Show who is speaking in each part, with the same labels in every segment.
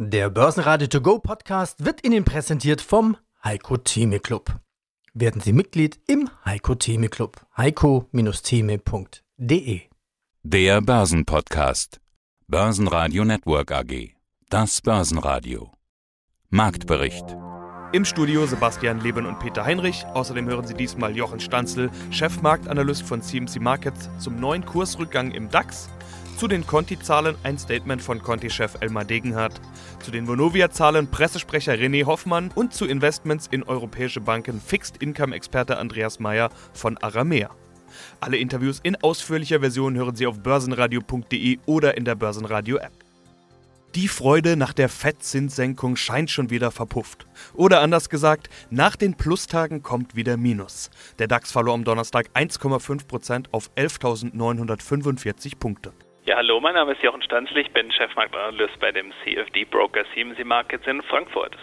Speaker 1: Der Börsenradio To Go Podcast wird Ihnen präsentiert vom Heiko Theme Club. Werden Sie Mitglied im Heiko Theme Club. heiko-theme.de
Speaker 2: Der Börsenpodcast. Börsenradio Network AG. Das Börsenradio. Marktbericht.
Speaker 3: Im Studio Sebastian Leben und Peter Heinrich. Außerdem hören Sie diesmal Jochen Stanzel, Chefmarktanalyst von CMC Markets, zum neuen Kursrückgang im DAX zu den Conti-Zahlen ein Statement von Conti-Chef Elmar Degenhardt. Zu den Vonovia-Zahlen Pressesprecher René Hoffmann und zu Investments in europäische Banken Fixed-Income-Experte Andreas Meyer von Aramea. Alle Interviews in ausführlicher Version hören Sie auf börsenradio.de oder in der Börsenradio-App. Die Freude nach der Fettzinssenkung scheint schon wieder verpufft. Oder anders gesagt, nach den Plustagen kommt wieder Minus. Der DAX verlor am Donnerstag 1,5% auf 11.945 Punkte.
Speaker 4: Hallo, mein Name ist Jochen Stanzl, ich bin Chefmarktanalyst bei dem CFD-Broker CMC Markets in Frankfurt.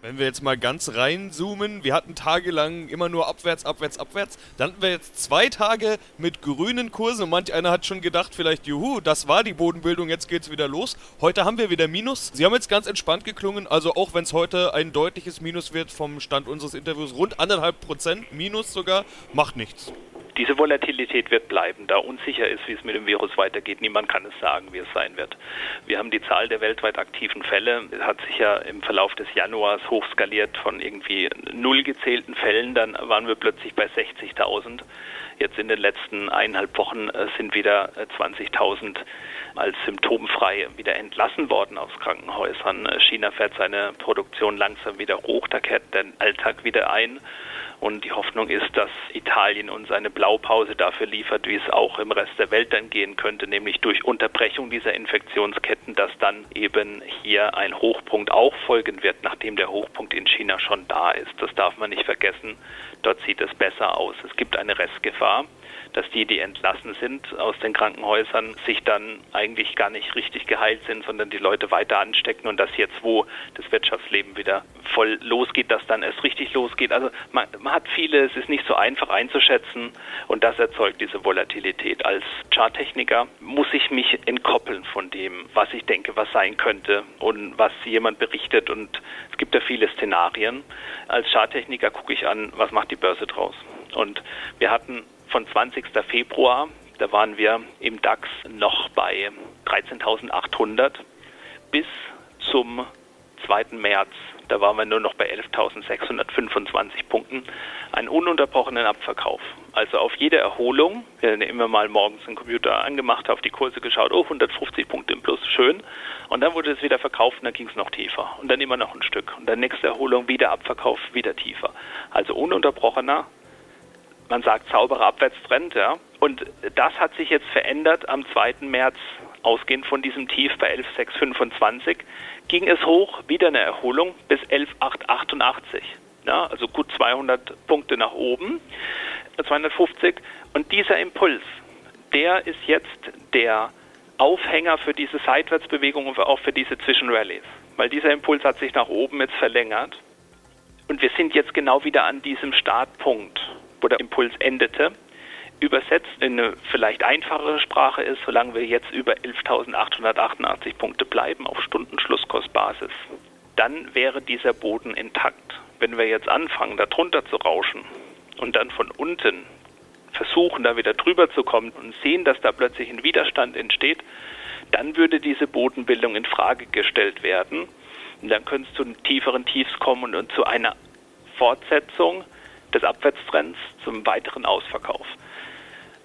Speaker 3: Wenn wir jetzt mal ganz reinzoomen, wir hatten tagelang immer nur abwärts, abwärts, abwärts. Dann hatten wir jetzt zwei Tage mit grünen Kursen und manch einer hat schon gedacht, vielleicht, juhu, das war die Bodenbildung, jetzt geht's wieder los. Heute haben wir wieder Minus. Sie haben jetzt ganz entspannt geklungen, also auch wenn es heute ein deutliches Minus wird vom Stand unseres Interviews, rund anderthalb Prozent Minus sogar, macht nichts.
Speaker 4: Diese Volatilität wird bleiben, da unsicher ist, wie es mit dem Virus weitergeht. Niemand kann es sagen, wie es sein wird. Wir haben die Zahl der weltweit aktiven Fälle, hat sich ja im Verlauf des Januars hochskaliert von irgendwie null gezählten Fällen, dann waren wir plötzlich bei 60.000. Jetzt in den letzten eineinhalb Wochen äh, sind wieder 20.000 äh, als symptomfrei wieder entlassen worden aus Krankenhäusern. Äh, China fährt seine Produktion langsam wieder hoch, da kehrt der Alltag wieder ein. Und die Hoffnung ist, dass Italien uns eine Blaupause dafür liefert, wie es auch im Rest der Welt dann gehen könnte, nämlich durch Unterbrechung dieser Infektionsketten, dass dann eben hier ein Hochpunkt auch folgen wird, nachdem der Hochpunkt in China schon da ist. Das darf man nicht vergessen. Dort sieht es besser aus. Es gibt eine Restgefahr dass die, die entlassen sind aus den Krankenhäusern, sich dann eigentlich gar nicht richtig geheilt sind, sondern die Leute weiter anstecken und dass jetzt, wo das Wirtschaftsleben wieder voll losgeht, dass dann erst richtig losgeht. Also man, man hat viele, es ist nicht so einfach einzuschätzen und das erzeugt diese Volatilität. Als Charttechniker muss ich mich entkoppeln von dem, was ich denke, was sein könnte und was jemand berichtet und es gibt ja viele Szenarien. Als Charttechniker gucke ich an, was macht die Börse draus. Und wir hatten von 20. Februar, da waren wir im DAX noch bei 13.800 bis zum 2. März, da waren wir nur noch bei 11.625 Punkten, einen ununterbrochenen Abverkauf. Also auf jede Erholung, wir haben immer mal morgens den Computer angemacht, auf die Kurse geschaut, oh 150 Punkte im Plus, schön. Und dann wurde es wieder verkauft und dann ging es noch tiefer. Und dann immer noch ein Stück. Und dann nächste Erholung wieder Abverkauf, wieder tiefer. Also ununterbrochener man sagt sauberer Abwärtstrend, ja. Und das hat sich jetzt verändert am 2. März, ausgehend von diesem Tief bei 11,625, ging es hoch, wieder eine Erholung bis 11,888. Ja, also gut 200 Punkte nach oben, 250. Und dieser Impuls, der ist jetzt der Aufhänger für diese Seitwärtsbewegung und auch für diese Zwischenrallies. Weil dieser Impuls hat sich nach oben jetzt verlängert. Und wir sind jetzt genau wieder an diesem Startpunkt wo der Impuls endete, übersetzt in eine vielleicht einfachere Sprache ist, solange wir jetzt über 11.888 Punkte bleiben auf Stundenschlusskostbasis, dann wäre dieser Boden intakt. Wenn wir jetzt anfangen, da drunter zu rauschen und dann von unten versuchen, da wieder drüber zu kommen und sehen, dass da plötzlich ein Widerstand entsteht, dann würde diese Bodenbildung in Frage gestellt werden. Und dann könnte es zu tieferen Tiefs kommen und zu einer Fortsetzung des Abwärtstrends zum weiteren Ausverkauf.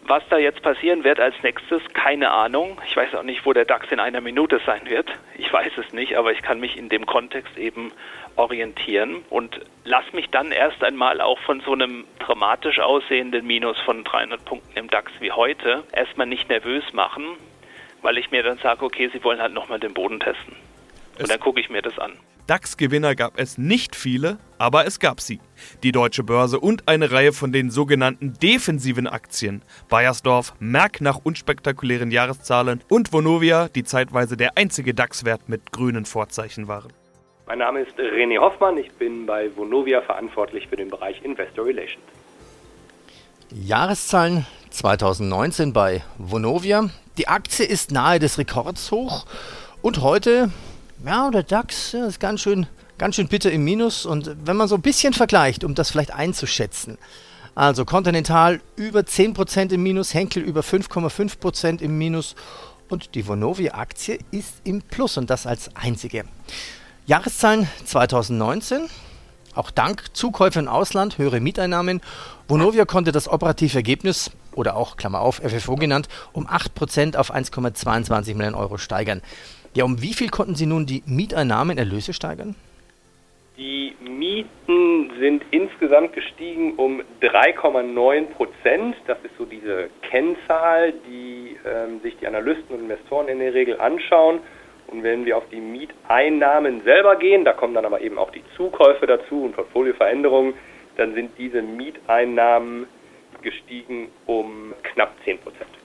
Speaker 4: Was da jetzt passieren wird als nächstes, keine Ahnung. Ich weiß auch nicht, wo der DAX in einer Minute sein wird. Ich weiß es nicht, aber ich kann mich in dem Kontext eben orientieren und lass mich dann erst einmal auch von so einem dramatisch aussehenden Minus von 300 Punkten im DAX wie heute erstmal nicht nervös machen, weil ich mir dann sage, okay, Sie wollen halt nochmal den Boden testen. Und dann gucke ich mir das an.
Speaker 3: DAX-Gewinner gab es nicht viele, aber es gab sie. Die Deutsche Börse und eine Reihe von den sogenannten defensiven Aktien. Bayersdorf, Merck nach unspektakulären Jahreszahlen und Vonovia, die zeitweise der einzige DAX-Wert mit grünen Vorzeichen waren.
Speaker 5: Mein Name ist René Hoffmann, ich bin bei Vonovia verantwortlich für den Bereich Investor Relations.
Speaker 1: Jahreszahlen 2019 bei Vonovia. Die Aktie ist nahe des Rekords hoch und heute Ja, der DAX ja, ist ganz schön, ganz schön bitter im Minus. Und wenn man so ein bisschen vergleicht, um das vielleicht einzuschätzen, also Continental über 10% im Minus, Henkel über 5,5% im Minus und die Vonovia-Aktie ist im Plus und das als einzige. Jahreszahlen 2019, auch dank Zukäufe im Ausland, höhere Mieteinnahmen. Vonovia konnte das operative Ergebnis, oder auch Klammer auf, FFO genannt, um 8% auf 1,22 Millionen Euro steigern. Ja, um wie viel konnten Sie nun die Mieteinnahmen, Erlöse steigern?
Speaker 5: Die Mieten sind insgesamt gestiegen um 3,9 Prozent. Das ist so diese Kennzahl, die ähm, sich die Analysten und Investoren in der Regel anschauen. Und wenn wir auf die Mieteinnahmen selber gehen, da kommen dann aber eben auch die Zukäufe dazu und Portfolioveränderungen, dann sind diese Mieteinnahmen gestiegen um knapp 10 Prozent.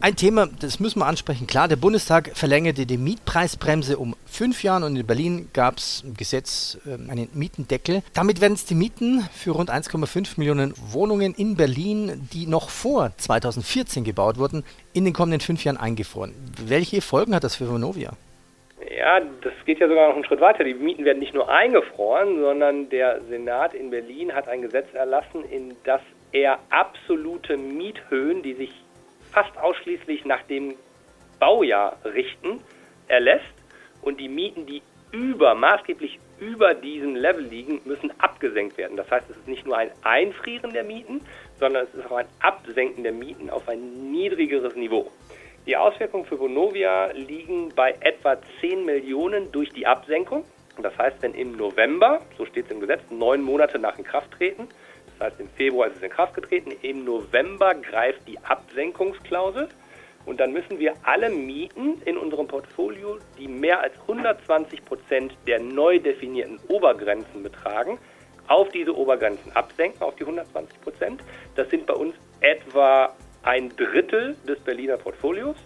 Speaker 1: Ein Thema, das müssen wir ansprechen. Klar, der Bundestag verlängerte die Mietpreisbremse um fünf Jahre und in Berlin gab es im Gesetz äh, einen Mietendeckel. Damit werden es die Mieten für rund 1,5 Millionen Wohnungen in Berlin, die noch vor 2014 gebaut wurden, in den kommenden fünf Jahren eingefroren. Welche Folgen hat das für Vonovia?
Speaker 5: Ja, das geht ja sogar noch einen Schritt weiter. Die Mieten werden nicht nur eingefroren, sondern der Senat in Berlin hat ein Gesetz erlassen, in das er absolute Miethöhen, die sich fast ausschließlich nach dem Baujahr richten, erlässt und die Mieten, die über, maßgeblich über diesem Level liegen, müssen abgesenkt werden. Das heißt, es ist nicht nur ein Einfrieren der Mieten, sondern es ist auch ein Absenken der Mieten auf ein niedrigeres Niveau. Die Auswirkungen für Vonovia liegen bei etwa 10 Millionen durch die Absenkung. Das heißt, wenn im November, so steht es im Gesetz, neun Monate nach Inkrafttreten, das heißt, im Februar ist es in Kraft getreten. Im November greift die Absenkungsklausel. Und dann müssen wir alle Mieten in unserem Portfolio, die mehr als 120 Prozent der neu definierten Obergrenzen betragen, auf diese Obergrenzen absenken, auf die 120 Prozent. Das sind bei uns etwa ein Drittel des Berliner Portfolios.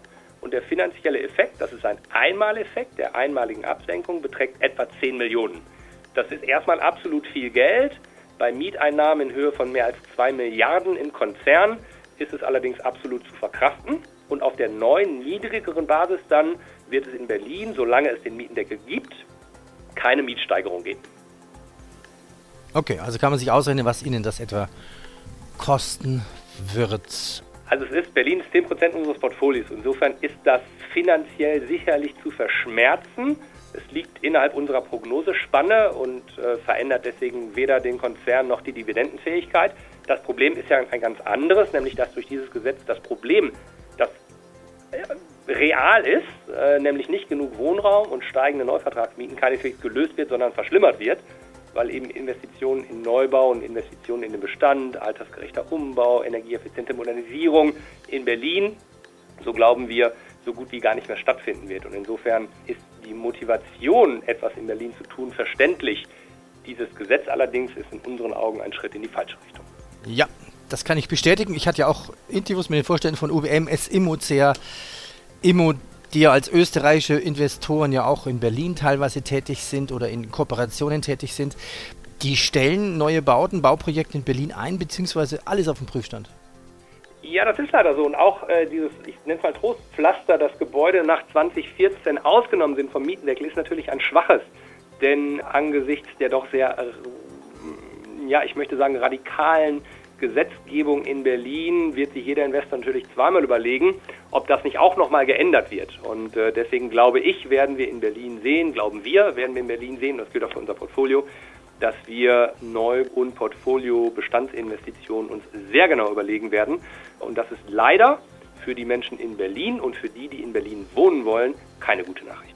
Speaker 5: Und der finanzielle Effekt, das ist ein Einmaleffekt der einmaligen Absenkung, beträgt etwa 10 Millionen. Das ist erstmal absolut viel Geld. Bei Mieteinnahmen in Höhe von mehr als 2 Milliarden im Konzern ist es allerdings absolut zu verkraften. Und auf der neuen, niedrigeren Basis dann wird es in Berlin, solange es den Mietendeckel gibt, keine Mietsteigerung geben.
Speaker 1: Okay, also kann man sich ausrechnen, was Ihnen das etwa kosten wird.
Speaker 5: Also es ist, Berlin ist 10% unseres Portfolios. Insofern ist das finanziell sicherlich zu verschmerzen. Es liegt innerhalb unserer Prognosespanne und äh, verändert deswegen weder den Konzern noch die Dividendenfähigkeit. Das Problem ist ja ein ganz anderes, nämlich dass durch dieses Gesetz das Problem, das äh, real ist, äh, nämlich nicht genug Wohnraum und steigende Neuvertragsmieten keineswegs gelöst wird, sondern verschlimmert wird, weil eben Investitionen in Neubau und Investitionen in den Bestand, altersgerechter Umbau, energieeffiziente Modernisierung in Berlin, so glauben wir, so gut wie gar nicht mehr stattfinden wird. Und insofern ist die Motivation, etwas in Berlin zu tun, verständlich. Dieses Gesetz allerdings ist in unseren Augen ein Schritt in die falsche Richtung.
Speaker 1: Ja, das kann ich bestätigen. Ich hatte ja auch Interviews mit den Vorständen von UBM, SIMO, CA, IMO, die ja als österreichische Investoren ja auch in Berlin teilweise tätig sind oder in Kooperationen tätig sind. Die stellen neue Bauten, Bauprojekte in Berlin ein, beziehungsweise alles auf dem Prüfstand.
Speaker 5: Ja, das ist leider so. Und auch äh, dieses, ich nenne es mal Trostpflaster, das Gebäude nach 2014 ausgenommen sind vom Mietendeckel, ist natürlich ein schwaches. Denn angesichts der doch sehr, äh, ja, ich möchte sagen, radikalen Gesetzgebung in Berlin wird sich jeder Investor natürlich zweimal überlegen, ob das nicht auch nochmal geändert wird. Und äh, deswegen glaube ich, werden wir in Berlin sehen, glauben wir, werden wir in Berlin sehen, das gilt auch für unser Portfolio, dass wir Neu- und Portfolio-Bestandsinvestitionen uns sehr genau überlegen werden. Und das ist leider für die Menschen in Berlin und für die, die in Berlin wohnen wollen, keine gute Nachricht.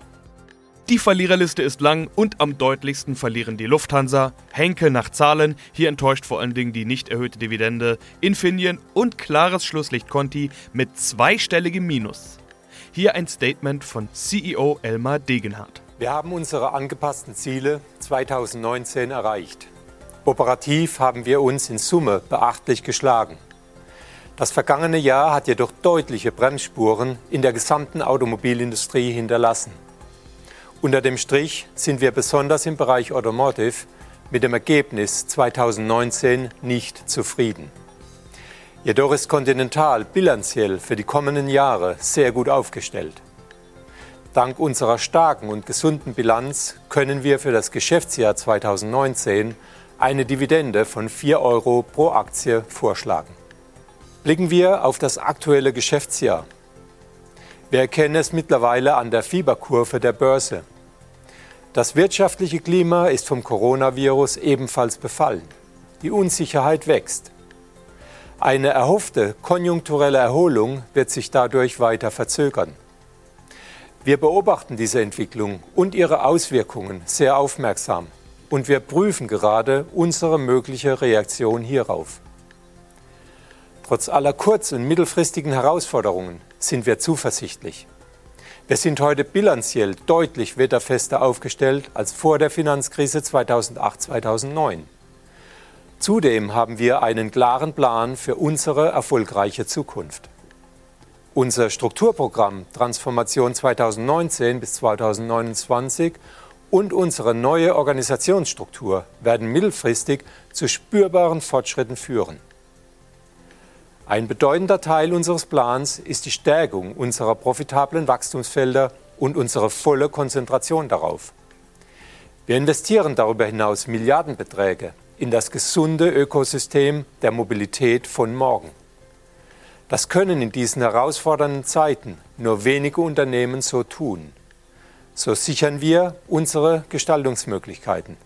Speaker 3: Die Verliererliste ist lang und am deutlichsten verlieren die Lufthansa, Henkel nach Zahlen, hier enttäuscht vor allen Dingen die nicht erhöhte Dividende, Infineon und klares Schlusslicht Conti mit zweistelligem Minus. Hier ein Statement von CEO Elmar Degenhardt.
Speaker 6: Wir haben unsere angepassten Ziele 2019 erreicht. Operativ haben wir uns in Summe beachtlich geschlagen. Das vergangene Jahr hat jedoch deutliche Bremsspuren in der gesamten Automobilindustrie hinterlassen. Unter dem Strich sind wir besonders im Bereich Automotive mit dem Ergebnis 2019 nicht zufrieden. Jedoch ist Continental bilanziell für die kommenden Jahre sehr gut aufgestellt. Dank unserer starken und gesunden Bilanz können wir für das Geschäftsjahr 2019 eine Dividende von 4 Euro pro Aktie vorschlagen. Blicken wir auf das aktuelle Geschäftsjahr. Wir erkennen es mittlerweile an der Fieberkurve der Börse. Das wirtschaftliche Klima ist vom Coronavirus ebenfalls befallen. Die Unsicherheit wächst. Eine erhoffte konjunkturelle Erholung wird sich dadurch weiter verzögern. Wir beobachten diese Entwicklung und ihre Auswirkungen sehr aufmerksam und wir prüfen gerade unsere mögliche Reaktion hierauf. Trotz aller kurz- und mittelfristigen Herausforderungen sind wir zuversichtlich. Wir sind heute bilanziell deutlich wetterfester aufgestellt als vor der Finanzkrise 2008-2009. Zudem haben wir einen klaren Plan für unsere erfolgreiche Zukunft. Unser Strukturprogramm Transformation 2019 bis 2029 und unsere neue Organisationsstruktur werden mittelfristig zu spürbaren Fortschritten führen. Ein bedeutender Teil unseres Plans ist die Stärkung unserer profitablen Wachstumsfelder und unsere volle Konzentration darauf. Wir investieren darüber hinaus Milliardenbeträge in das gesunde Ökosystem der Mobilität von morgen. Das können in diesen herausfordernden Zeiten nur wenige Unternehmen so tun. So sichern wir unsere Gestaltungsmöglichkeiten.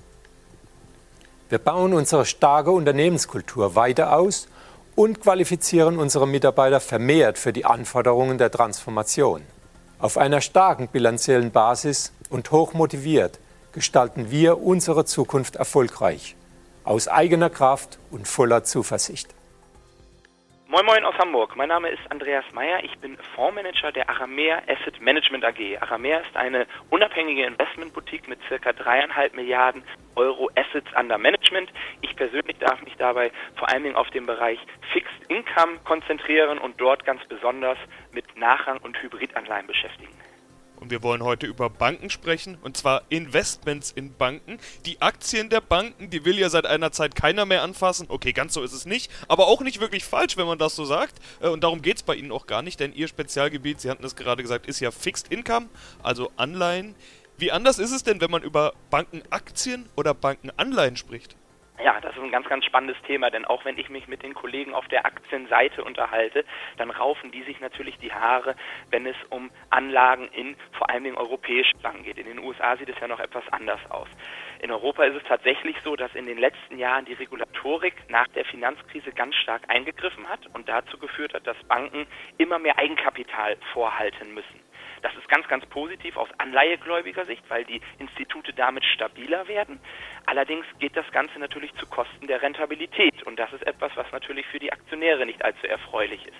Speaker 6: Wir bauen unsere starke Unternehmenskultur weiter aus und qualifizieren unsere Mitarbeiter vermehrt für die Anforderungen der Transformation. Auf einer starken bilanziellen Basis und hoch motiviert gestalten wir unsere Zukunft erfolgreich, aus eigener Kraft und voller Zuversicht.
Speaker 7: Moin Moin aus Hamburg. Mein Name ist Andreas Meyer. Ich bin Fondsmanager der Aramea Asset Management AG. Aramea ist eine unabhängige Investmentboutique mit circa dreieinhalb Milliarden Euro Assets under Management. Ich persönlich darf mich dabei vor allen Dingen auf den Bereich Fixed Income konzentrieren und dort ganz besonders mit Nachrang- und Hybridanleihen beschäftigen.
Speaker 3: Und wir wollen heute über Banken sprechen, und zwar Investments in Banken. Die Aktien der Banken, die will ja seit einer Zeit keiner mehr anfassen. Okay, ganz so ist es nicht, aber auch nicht wirklich falsch, wenn man das so sagt. Äh, und darum geht es bei Ihnen auch gar nicht, denn Ihr Spezialgebiet, Sie hatten es gerade gesagt, ist ja Fixed Income, also Anleihen. Wie anders ist es denn, wenn man über Bankenaktien oder Bankenanleihen spricht?
Speaker 7: Ja, das ist ein ganz, ganz spannendes Thema, denn auch wenn ich mich mit den Kollegen auf der Aktienseite unterhalte, dann raufen die sich natürlich die Haare, wenn es um Anlagen in vor allen Dingen europäischen Banken geht. In den USA sieht es ja noch etwas anders aus. In Europa ist es tatsächlich so, dass in den letzten Jahren die Regulatorik nach der Finanzkrise ganz stark eingegriffen hat und dazu geführt hat, dass Banken immer mehr Eigenkapital vorhalten müssen. Das ist ganz, ganz positiv aus anleihegläubiger Sicht, weil die Institute damit stabiler werden. Allerdings geht das Ganze natürlich zu Kosten der Rentabilität und das ist etwas, was natürlich für die Aktionäre nicht allzu erfreulich ist.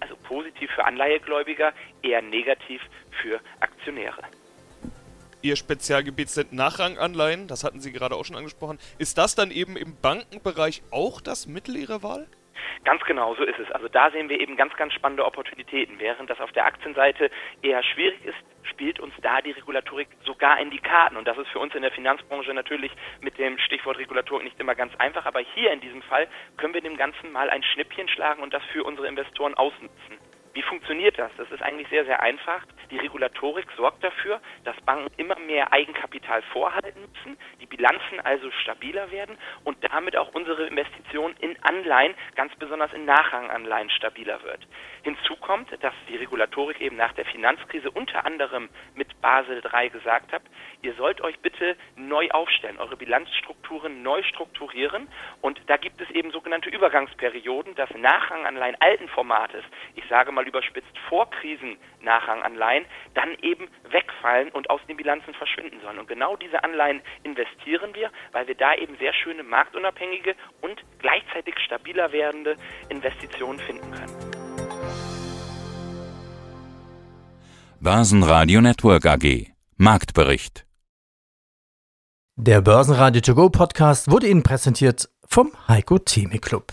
Speaker 7: Also positiv für Anleihegläubiger, eher negativ für Aktionäre.
Speaker 3: Ihr Spezialgebiet sind Nachranganleihen, das hatten Sie gerade auch schon angesprochen. Ist das dann eben im Bankenbereich auch das Mittel Ihrer Wahl?
Speaker 7: Ganz genau, so ist es. Also da sehen wir eben ganz, ganz spannende Opportunitäten. Während das auf der Aktienseite eher schwierig ist, spielt uns da die Regulatorik sogar in die Karten. Und das ist für uns in der Finanzbranche natürlich mit dem Stichwort Regulatorik nicht immer ganz einfach. Aber hier in diesem Fall können wir dem Ganzen mal ein Schnippchen schlagen und das für unsere Investoren ausnutzen. Wie funktioniert das? Das ist eigentlich sehr, sehr einfach. Die Regulatorik sorgt dafür, dass Banken immer mehr Eigenkapital vorhalten müssen, die Bilanzen also stabiler werden und damit auch unsere Investition in Anleihen, ganz besonders in Nachranganleihen, stabiler wird. Hinzu kommt, dass die Regulatorik eben nach der Finanzkrise unter anderem mit Basel III gesagt hat, ihr sollt euch bitte neu aufstellen, eure Bilanzstrukturen neu strukturieren und da gibt es eben sogenannte Übergangsperioden, dass Nachranganleihen alten Formates, ich sage mal überspitzt Vorkrisen-Nachranganleihen, dann eben wegfallen und aus den Bilanzen verschwinden sollen. Und genau diese Anleihen investieren wir, weil wir da eben sehr schöne marktunabhängige und gleichzeitig stabiler werdende Investitionen finden können.
Speaker 2: Börsenradio Network AG Marktbericht
Speaker 1: Der Börsenradio To Go Podcast wurde Ihnen präsentiert vom Heiko Theme Club.